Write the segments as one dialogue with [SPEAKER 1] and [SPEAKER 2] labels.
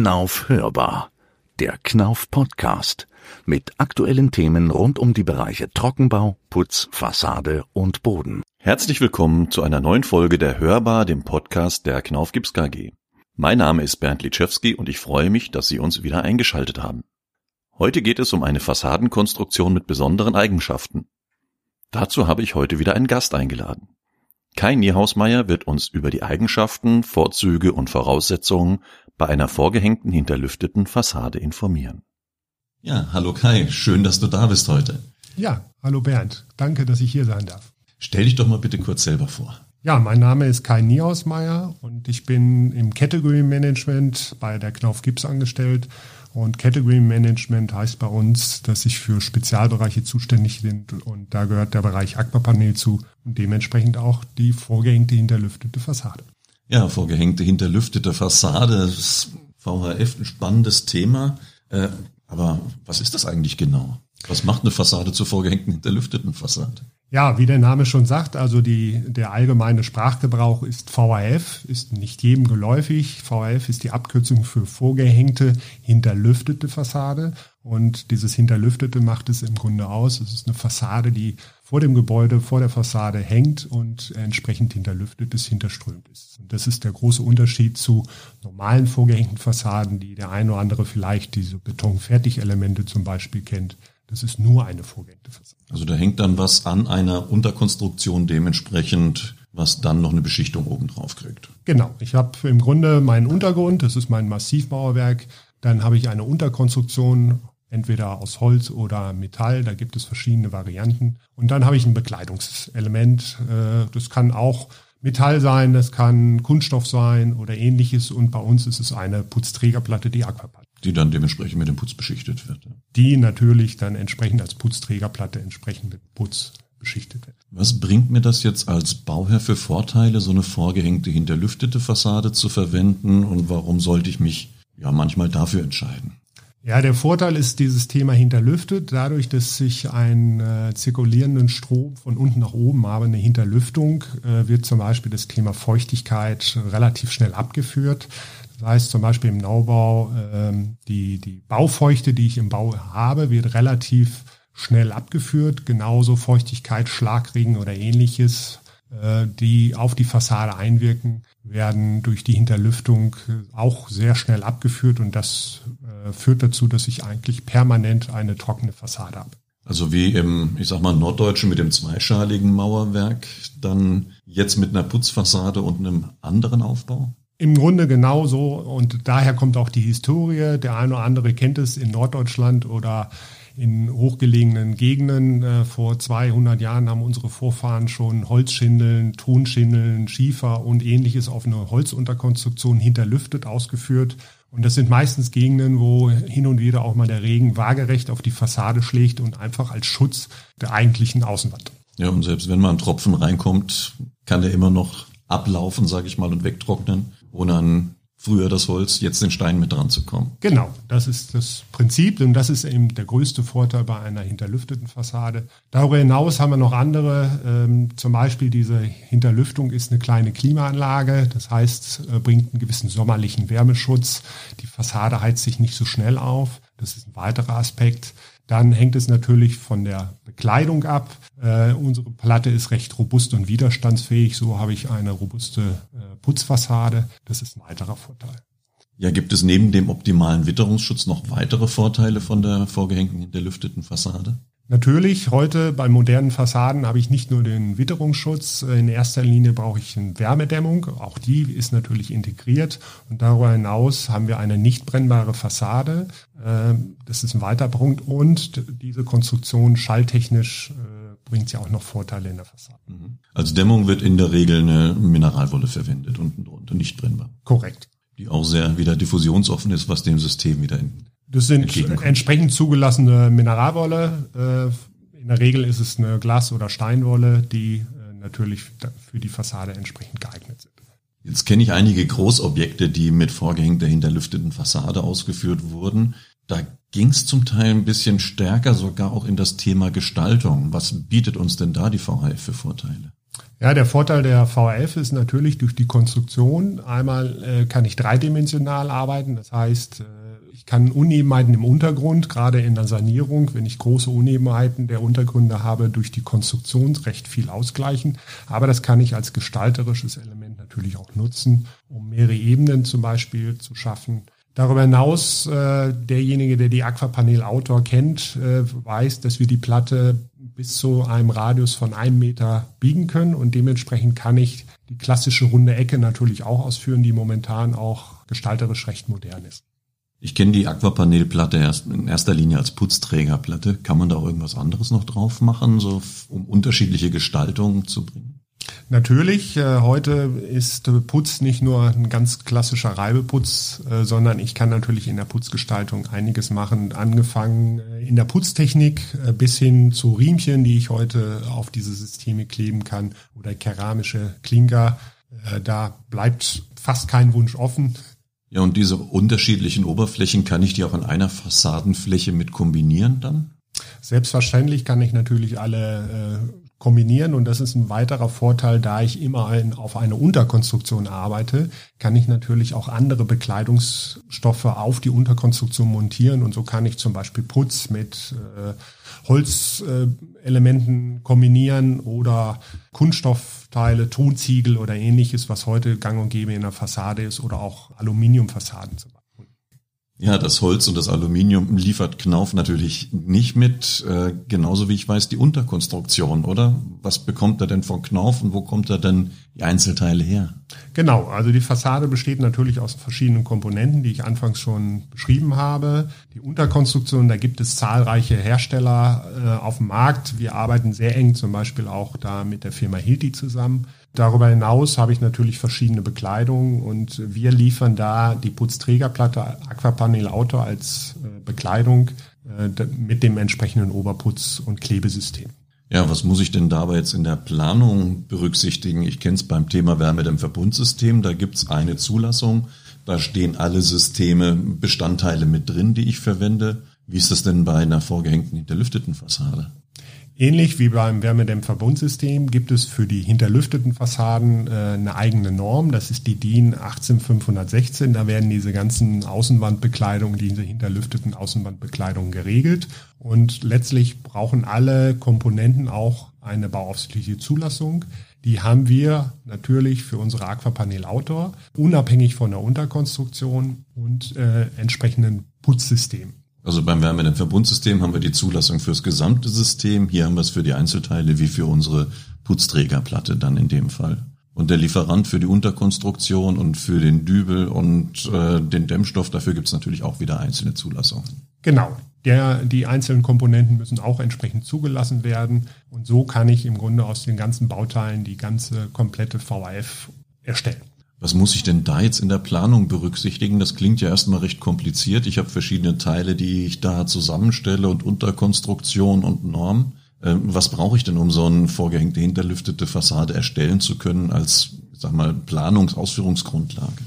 [SPEAKER 1] Knauf hörbar. Der Knauf Podcast mit aktuellen Themen rund um die Bereiche Trockenbau, Putz, Fassade und Boden.
[SPEAKER 2] Herzlich willkommen zu einer neuen Folge der Hörbar, dem Podcast der Knauf Gips KG. Mein Name ist Bernd Litschewski und ich freue mich, dass Sie uns wieder eingeschaltet haben. Heute geht es um eine Fassadenkonstruktion mit besonderen Eigenschaften. Dazu habe ich heute wieder einen Gast eingeladen. Kai Niehausmeier wird uns über die Eigenschaften, Vorzüge und Voraussetzungen bei einer vorgehängten hinterlüfteten Fassade informieren.
[SPEAKER 3] Ja, hallo Kai, schön, dass du da bist heute.
[SPEAKER 4] Ja, hallo Bernd, danke, dass ich hier sein darf.
[SPEAKER 3] Stell dich doch mal bitte kurz selber vor.
[SPEAKER 4] Ja, mein Name ist Kai Niehausmeier und ich bin im Category Management bei der Knauf Gips angestellt und Category Management heißt bei uns, dass ich für Spezialbereiche zuständig bin und da gehört der Bereich Aquapanel zu und dementsprechend auch die vorgehängte hinterlüftete Fassade.
[SPEAKER 3] Ja, vorgehängte hinterlüftete Fassade, VHF ein spannendes Thema. Äh, aber was ist das eigentlich genau? Was macht eine Fassade zur vorgehängten hinterlüfteten Fassade?
[SPEAKER 4] Ja, wie der Name schon sagt, also die, der allgemeine Sprachgebrauch ist VHF, ist nicht jedem geläufig. VHF ist die Abkürzung für vorgehängte, hinterlüftete Fassade. Und dieses Hinterlüftete macht es im Grunde aus. Es ist eine Fassade, die vor dem Gebäude, vor der Fassade hängt und entsprechend hinterlüftet ist, hinterströmt ist. Und das ist der große Unterschied zu normalen vorgehängten Fassaden, die der eine oder andere vielleicht diese Betonfertigelemente zum Beispiel kennt. Das ist nur eine Fassade.
[SPEAKER 3] Also da hängt dann was an einer Unterkonstruktion dementsprechend, was dann noch eine Beschichtung oben drauf kriegt.
[SPEAKER 4] Genau. Ich habe im Grunde meinen Untergrund, das ist mein Massivmauerwerk. Dann habe ich eine Unterkonstruktion, entweder aus Holz oder Metall. Da gibt es verschiedene Varianten. Und dann habe ich ein Bekleidungselement. Äh, das kann auch Metall sein, das kann Kunststoff sein oder ähnliches. Und bei uns ist es eine Putzträgerplatte, die Aquaplatte.
[SPEAKER 3] Die dann dementsprechend mit dem Putz beschichtet wird.
[SPEAKER 4] Die natürlich dann entsprechend als Putzträgerplatte entsprechend mit Putz beschichtet wird.
[SPEAKER 3] Was bringt mir das jetzt als Bauherr für Vorteile, so eine vorgehängte hinterlüftete Fassade zu verwenden und warum sollte ich mich ja manchmal dafür entscheiden?
[SPEAKER 4] Ja, der Vorteil ist dieses Thema hinterlüftet, dadurch, dass ich einen äh, zirkulierenden Strom von unten nach oben habe, eine Hinterlüftung, äh, wird zum Beispiel das Thema Feuchtigkeit relativ schnell abgeführt. Das heißt zum Beispiel im Neubau, ähm, die, die Baufeuchte, die ich im Bau habe, wird relativ schnell abgeführt. Genauso Feuchtigkeit, Schlagregen oder ähnliches, äh, die auf die Fassade einwirken, werden durch die Hinterlüftung auch sehr schnell abgeführt und das äh, führt dazu, dass ich eigentlich permanent eine trockene Fassade habe.
[SPEAKER 3] Also wie im, ich sag mal, Norddeutschen mit dem zweischaligen Mauerwerk, dann jetzt mit einer Putzfassade und einem anderen Aufbau?
[SPEAKER 4] Im Grunde genauso und daher kommt auch die Historie. Der eine oder andere kennt es in Norddeutschland oder in hochgelegenen Gegenden. Äh, vor 200 Jahren haben unsere Vorfahren schon Holzschindeln, Tonschindeln, Schiefer und ähnliches auf eine Holzunterkonstruktion hinterlüftet ausgeführt. Und das sind meistens Gegenden, wo hin und wieder auch mal der Regen waagerecht auf die Fassade schlägt und einfach als Schutz der eigentlichen Außenwand.
[SPEAKER 3] Ja, und selbst wenn mal ein Tropfen reinkommt, kann der immer noch ablaufen, sage ich mal, und wegtrocknen ohne an früher das Holz, jetzt den Stein mit dran zu kommen.
[SPEAKER 4] Genau, das ist das Prinzip und das ist eben der größte Vorteil bei einer hinterlüfteten Fassade. Darüber hinaus haben wir noch andere, ähm, zum Beispiel diese Hinterlüftung ist eine kleine Klimaanlage, das heißt, äh, bringt einen gewissen sommerlichen Wärmeschutz. Die Fassade heizt sich nicht so schnell auf, das ist ein weiterer Aspekt. Dann hängt es natürlich von der Bekleidung ab. Äh, unsere Platte ist recht robust und widerstandsfähig. So habe ich eine robuste äh, Putzfassade. Das ist ein weiterer Vorteil.
[SPEAKER 3] Ja, gibt es neben dem optimalen Witterungsschutz noch weitere Vorteile von der vorgehängten hinterlüfteten Fassade?
[SPEAKER 4] Natürlich, heute bei modernen Fassaden habe ich nicht nur den Witterungsschutz, in erster Linie brauche ich eine Wärmedämmung, auch die ist natürlich integriert und darüber hinaus haben wir eine nicht brennbare Fassade, ähm, das ist ein weiterer Punkt und diese Konstruktion schalltechnisch äh, bringt ja auch noch Vorteile in der Fassade. Mhm.
[SPEAKER 3] Als Dämmung wird in der Regel eine Mineralwolle verwendet unten drunter, nicht brennbar.
[SPEAKER 4] Korrekt.
[SPEAKER 3] Die auch sehr wieder diffusionsoffen ist, was dem System wieder in
[SPEAKER 4] das sind entsprechend zugelassene Mineralwolle. Äh, in der Regel ist es eine Glas- oder Steinwolle, die äh, natürlich für die Fassade entsprechend geeignet sind.
[SPEAKER 3] Jetzt kenne ich einige Großobjekte, die mit vorgehängter hinterlüfteten Fassade ausgeführt wurden. Da ging es zum Teil ein bisschen stärker sogar auch in das Thema Gestaltung. Was bietet uns denn da die VHF für Vorteile?
[SPEAKER 4] Ja, der Vorteil der VRF ist natürlich durch die Konstruktion. Einmal äh, kann ich dreidimensional arbeiten, das heißt, äh, kann Unebenheiten im Untergrund, gerade in der Sanierung, wenn ich große Unebenheiten der Untergründe habe, durch die Konstruktion recht viel ausgleichen. Aber das kann ich als gestalterisches Element natürlich auch nutzen, um mehrere Ebenen zum Beispiel zu schaffen. Darüber hinaus, äh, derjenige, der die Aquapanel Outdoor kennt, äh, weiß, dass wir die Platte bis zu einem Radius von einem Meter biegen können und dementsprechend kann ich die klassische runde Ecke natürlich auch ausführen, die momentan auch gestalterisch recht modern ist.
[SPEAKER 3] Ich kenne die Aquapanelplatte erst in erster Linie als Putzträgerplatte. Kann man da auch irgendwas anderes noch drauf machen, so um unterschiedliche Gestaltungen zu bringen?
[SPEAKER 4] Natürlich, äh, heute ist Putz nicht nur ein ganz klassischer Reibeputz, äh, sondern ich kann natürlich in der Putzgestaltung einiges machen, angefangen äh, in der Putztechnik äh, bis hin zu Riemchen, die ich heute auf diese Systeme kleben kann oder keramische Klinker. Äh, da bleibt fast kein Wunsch offen.
[SPEAKER 3] Ja, und diese unterschiedlichen Oberflächen, kann ich die auch in einer Fassadenfläche mit kombinieren dann?
[SPEAKER 4] Selbstverständlich kann ich natürlich alle äh, kombinieren und das ist ein weiterer Vorteil, da ich immer ein, auf eine Unterkonstruktion arbeite, kann ich natürlich auch andere Bekleidungsstoffe auf die Unterkonstruktion montieren und so kann ich zum Beispiel Putz mit äh, Holzelementen äh, kombinieren oder Kunststoffteile, Tonziegel oder ähnliches, was heute gang und gäbe in der Fassade ist oder auch Aluminiumfassaden zum Beispiel.
[SPEAKER 3] Ja, das Holz und das Aluminium liefert Knauf natürlich nicht mit, äh, genauso wie ich weiß die Unterkonstruktion, oder? Was bekommt er denn von Knauf und wo kommt er denn die Einzelteile her?
[SPEAKER 4] Genau, also die Fassade besteht natürlich aus verschiedenen Komponenten, die ich anfangs schon beschrieben habe. Die Unterkonstruktion, da gibt es zahlreiche Hersteller äh, auf dem Markt. Wir arbeiten sehr eng zum Beispiel auch da mit der Firma Hilti zusammen. Darüber hinaus habe ich natürlich verschiedene Bekleidungen und wir liefern da die Putzträgerplatte Aquapanel Auto als äh, Bekleidung äh, mit dem entsprechenden Oberputz- und Klebesystem.
[SPEAKER 3] Ja, was muss ich denn dabei jetzt in der Planung berücksichtigen? Ich kenne es beim Thema Wärmedämmverbundsystem, da gibt es eine Zulassung, da stehen alle Systeme, Bestandteile mit drin, die ich verwende. Wie ist das denn bei einer vorgehängten hinterlüfteten Fassade?
[SPEAKER 4] Ähnlich wie beim Wärmedämmverbundsystem gibt es für die hinterlüfteten Fassaden äh, eine eigene Norm. Das ist die DIN 18516. Da werden diese ganzen Außenwandbekleidungen, diese hinterlüfteten Außenwandbekleidungen geregelt. Und letztlich brauchen alle Komponenten auch eine bauaufsichtliche Zulassung. Die haben wir natürlich für unsere Aquapanel Outdoor, unabhängig von der Unterkonstruktion und äh, entsprechenden Putzsystem.
[SPEAKER 3] Also beim Wärmedämmverbundsystem haben wir die Zulassung fürs gesamte System. Hier haben wir es für die Einzelteile wie für unsere Putzträgerplatte dann in dem Fall. Und der Lieferant für die Unterkonstruktion und für den Dübel und äh, den Dämmstoff, dafür gibt es natürlich auch wieder einzelne Zulassungen.
[SPEAKER 4] Genau. Der, die einzelnen Komponenten müssen auch entsprechend zugelassen werden. Und so kann ich im Grunde aus den ganzen Bauteilen die ganze komplette VAF erstellen.
[SPEAKER 3] Was muss ich denn da jetzt in der Planung berücksichtigen? Das klingt ja erstmal recht kompliziert. Ich habe verschiedene Teile, die ich da zusammenstelle und Unterkonstruktion und Norm. Ähm, was brauche ich denn, um so eine vorgehängte hinterlüftete Fassade erstellen zu können als, sag mal, Planungsausführungsgrundlage?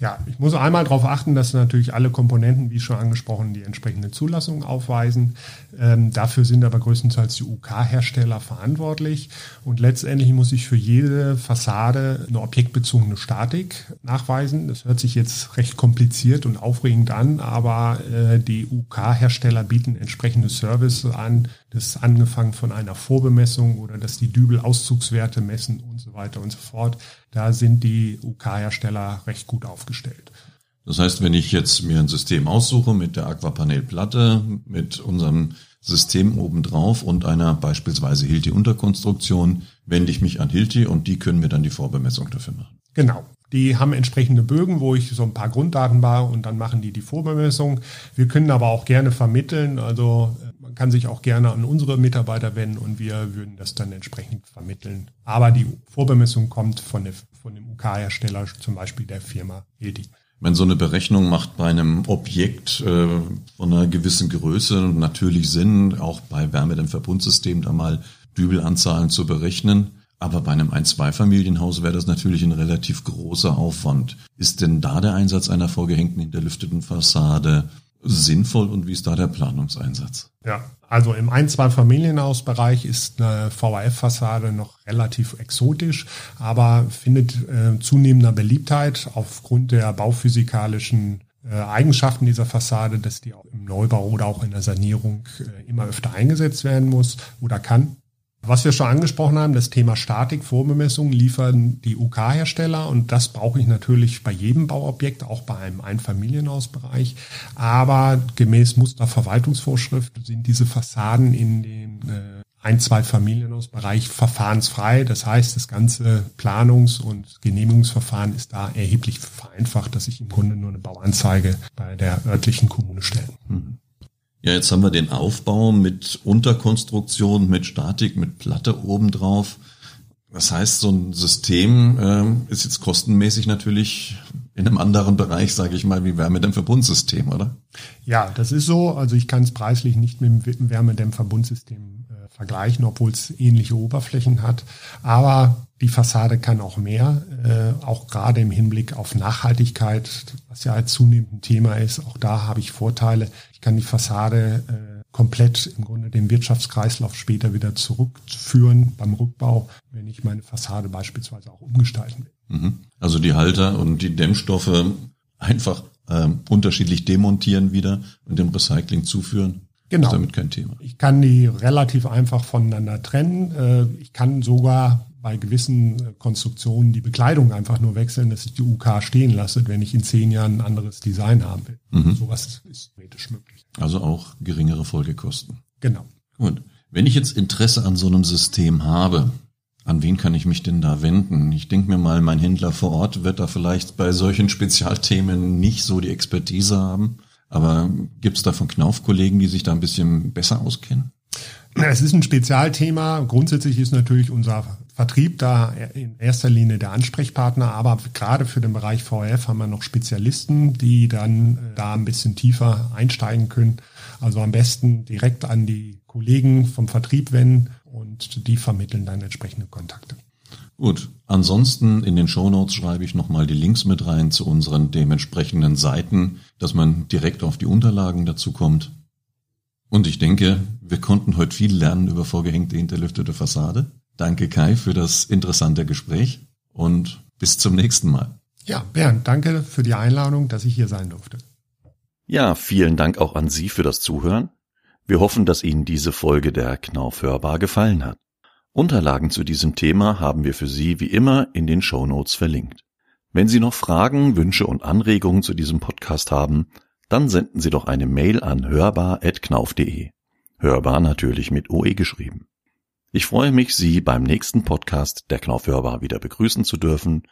[SPEAKER 4] Ja, ich muss einmal darauf achten, dass natürlich alle Komponenten, wie schon angesprochen, die entsprechende Zulassung aufweisen. Ähm, dafür sind aber größtenteils die UK-Hersteller verantwortlich. Und letztendlich muss ich für jede Fassade eine objektbezogene Statik nachweisen. Das hört sich jetzt recht kompliziert und aufregend an, aber äh, die UK-Hersteller bieten entsprechende Services an, das angefangen von einer Vorbemessung oder dass die Dübel-Auszugswerte messen und so weiter und so fort. Da sind die UK-Hersteller recht gut aufgestellt.
[SPEAKER 3] Das heißt, wenn ich jetzt mir ein System aussuche mit der Aquapanel-Platte, mit unserem System obendrauf und einer beispielsweise Hilti-Unterkonstruktion, wende ich mich an Hilti und die können mir dann die Vorbemessung dafür machen.
[SPEAKER 4] Genau. Die haben entsprechende Bögen, wo ich so ein paar Grunddaten war und dann machen die die Vorbemessung. Wir können aber auch gerne vermitteln. Also äh, man kann sich auch gerne an unsere Mitarbeiter wenden und wir würden das dann entsprechend vermitteln. Aber die Vorbemessung kommt von, der, von dem UK-Hersteller, zum Beispiel der Firma Hilti.
[SPEAKER 3] Wenn so eine Berechnung macht bei einem Objekt äh, von einer gewissen Größe natürlich Sinn, auch bei Wärmedämmverbundsystemen da mal Dübelanzahlen zu berechnen. Aber bei einem Ein-Zwei-Familienhaus wäre das natürlich ein relativ großer Aufwand. Ist denn da der Einsatz einer vorgehängten hinterlüfteten Fassade sinnvoll und wie ist da der Planungseinsatz?
[SPEAKER 4] Ja, also im ein-, zwei Familienhausbereich ist eine VHF-Fassade noch relativ exotisch, aber findet äh, zunehmender Beliebtheit aufgrund der bauphysikalischen äh, Eigenschaften dieser Fassade, dass die auch im Neubau oder auch in der Sanierung äh, immer öfter eingesetzt werden muss oder kann. Was wir schon angesprochen haben, das Thema Statik, Vorbemessung liefern die UK-Hersteller und das brauche ich natürlich bei jedem Bauobjekt, auch bei einem Einfamilienhausbereich. Aber gemäß Musterverwaltungsvorschrift sind diese Fassaden in den äh, ein, zwei Familienhausbereich verfahrensfrei. Das heißt, das ganze Planungs- und Genehmigungsverfahren ist da erheblich vereinfacht, dass ich im Grunde nur eine Bauanzeige bei der örtlichen Kommune stelle. Mhm.
[SPEAKER 3] Ja, jetzt haben wir den Aufbau mit Unterkonstruktion, mit Statik, mit Platte obendrauf. Das heißt, so ein System äh, ist jetzt kostenmäßig natürlich in einem anderen Bereich, sage ich mal, wie Wärmedämmverbundsystem, oder?
[SPEAKER 4] Ja, das ist so. Also ich kann es preislich nicht mit dem Wärmedämmverbundsystem äh, vergleichen, obwohl es ähnliche Oberflächen hat. Aber die Fassade kann auch mehr, äh, auch gerade im Hinblick auf Nachhaltigkeit, was ja als zunehmend ein Thema ist. Auch da habe ich Vorteile. Ich kann die Fassade äh, komplett im Grunde den Wirtschaftskreislauf später wieder zurückführen beim Rückbau, wenn ich meine Fassade beispielsweise auch umgestalten will.
[SPEAKER 3] Mhm. Also die Halter und die Dämmstoffe einfach äh, unterschiedlich demontieren wieder und dem Recycling zuführen.
[SPEAKER 4] Genau.
[SPEAKER 3] Ist damit kein Thema.
[SPEAKER 4] Ich kann die relativ einfach voneinander trennen. Äh, ich kann sogar bei gewissen äh, Konstruktionen die Bekleidung einfach nur wechseln, dass ich die UK stehen lasse, wenn ich in zehn Jahren ein anderes Design haben will. Mhm. Sowas ist theoretisch möglich.
[SPEAKER 3] Also auch geringere Folgekosten.
[SPEAKER 4] Genau.
[SPEAKER 3] Gut. Wenn ich jetzt Interesse an so einem System habe, an wen kann ich mich denn da wenden? Ich denke mir mal, mein Händler vor Ort wird da vielleicht bei solchen Spezialthemen nicht so die Expertise haben. Aber gibt es da von Knauf-Kollegen, die sich da ein bisschen besser auskennen?
[SPEAKER 4] Es ist ein Spezialthema. Grundsätzlich ist natürlich unser Vertrieb da in erster Linie der Ansprechpartner, aber gerade für den Bereich VRF haben wir noch Spezialisten, die dann äh, da ein bisschen tiefer einsteigen können. Also am besten direkt an die Kollegen vom Vertrieb wenden und die vermitteln dann entsprechende Kontakte.
[SPEAKER 3] Gut. Ansonsten in den Shownotes schreibe ich nochmal die Links mit rein zu unseren dementsprechenden Seiten, dass man direkt auf die Unterlagen dazu kommt. Und ich denke, wir konnten heute viel lernen über vorgehängte hinterlüftete Fassade. Danke Kai für das interessante Gespräch und bis zum nächsten Mal.
[SPEAKER 4] Ja, Bernd, danke für die Einladung, dass ich hier sein durfte.
[SPEAKER 2] Ja, vielen Dank auch an Sie für das Zuhören. Wir hoffen, dass Ihnen diese Folge der Knauf hörbar gefallen hat. Unterlagen zu diesem Thema haben wir für Sie wie immer in den Show Notes verlinkt. Wenn Sie noch Fragen, Wünsche und Anregungen zu diesem Podcast haben, dann senden Sie doch eine Mail an hörbar.knauf.de. Hörbar natürlich mit OE geschrieben. Ich freue mich, Sie beim nächsten Podcast der Knaufhörbar wieder begrüßen zu dürfen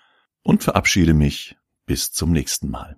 [SPEAKER 2] und verabschiede mich bis zum nächsten Mal.